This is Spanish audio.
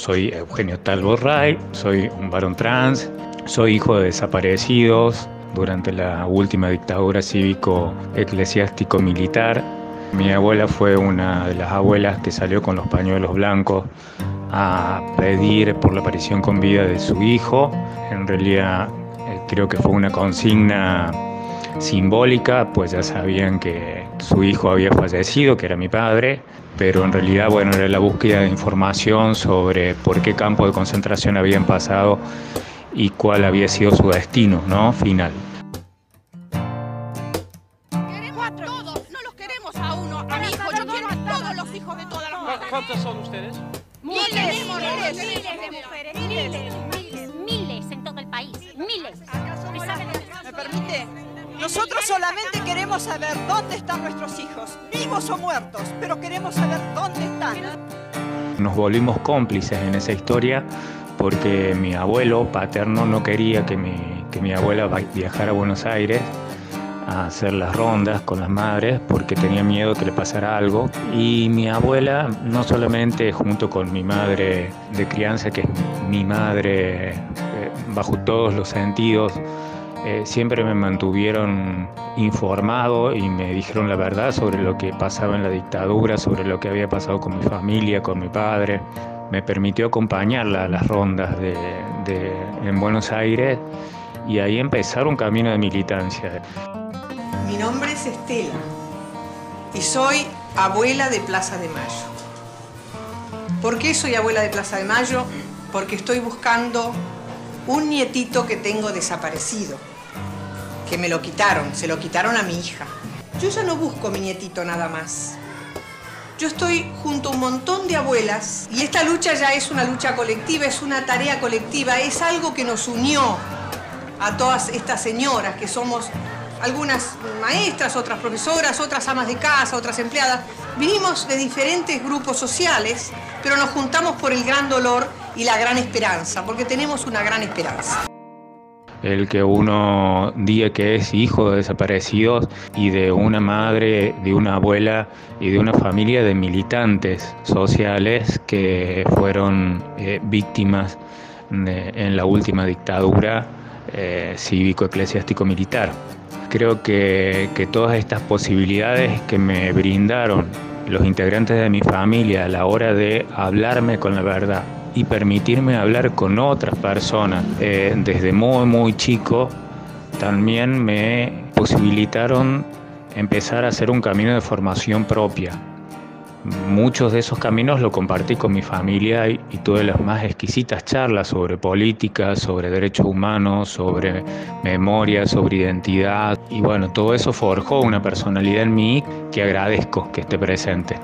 Soy Eugenio Talbo Ray, soy un varón trans, soy hijo de desaparecidos durante la última dictadura cívico-eclesiástico-militar. Mi abuela fue una de las abuelas que salió con los pañuelos blancos a pedir por la aparición con vida de su hijo. En realidad eh, creo que fue una consigna simbólica, pues ya sabían que su hijo había fallecido, que era mi padre, pero en realidad, bueno, era la búsqueda de información sobre por qué campo de concentración habían pasado y cuál había sido su destino, ¿no? Final. Todos, no los queremos a uno, a mi hijo, yo quiero a todos los hijos de todas las mujeres. ¿Cuántos son ustedes? Miles, Miles, miles, miles de mujeres, miles Nosotros solamente queremos saber dónde están nuestros hijos, vivos o muertos, pero queremos saber dónde están. Nos volvimos cómplices en esa historia porque mi abuelo paterno no quería que mi, que mi abuela viajara a Buenos Aires a hacer las rondas con las madres porque tenía miedo que le pasara algo. Y mi abuela, no solamente junto con mi madre de crianza, que es mi madre eh, bajo todos los sentidos, eh, siempre me mantuvieron informado y me dijeron la verdad sobre lo que pasaba en la dictadura, sobre lo que había pasado con mi familia, con mi padre. Me permitió acompañarla a las rondas de, en Buenos Aires y ahí empezar un camino de militancia. Mi nombre es Estela y soy abuela de Plaza de Mayo. ¿Por qué soy abuela de Plaza de Mayo? Porque estoy buscando un nietito que tengo desaparecido, que me lo quitaron, se lo quitaron a mi hija. Yo ya no busco mi nietito nada más. Yo estoy junto a un montón de abuelas y esta lucha ya es una lucha colectiva, es una tarea colectiva, es algo que nos unió a todas estas señoras que somos algunas maestras, otras profesoras, otras amas de casa, otras empleadas. Vinimos de diferentes grupos sociales, pero nos juntamos por el gran dolor y la gran esperanza, porque tenemos una gran esperanza. El que uno diga que es hijo de desaparecidos y de una madre, de una abuela y de una familia de militantes sociales que fueron eh, víctimas de- en la última dictadura eh, cívico-eclesiástico-militar. Creo que, todas estas posibilidades que me brindaron los integrantes de mi familia a la hora de hablarme con la verdad y permitirme hablar con otras personas eh, desde muy muy chico también me posibilitaron empezar a hacer un camino de formación propia. Muchos de esos caminos lo compartí con mi familia y, y tuve las más exquisitas charlas sobre política, sobre derechos humanos, sobre memoria, sobre identidad. Y bueno, todo eso forjó una personalidad en mí que agradezco que esté presente.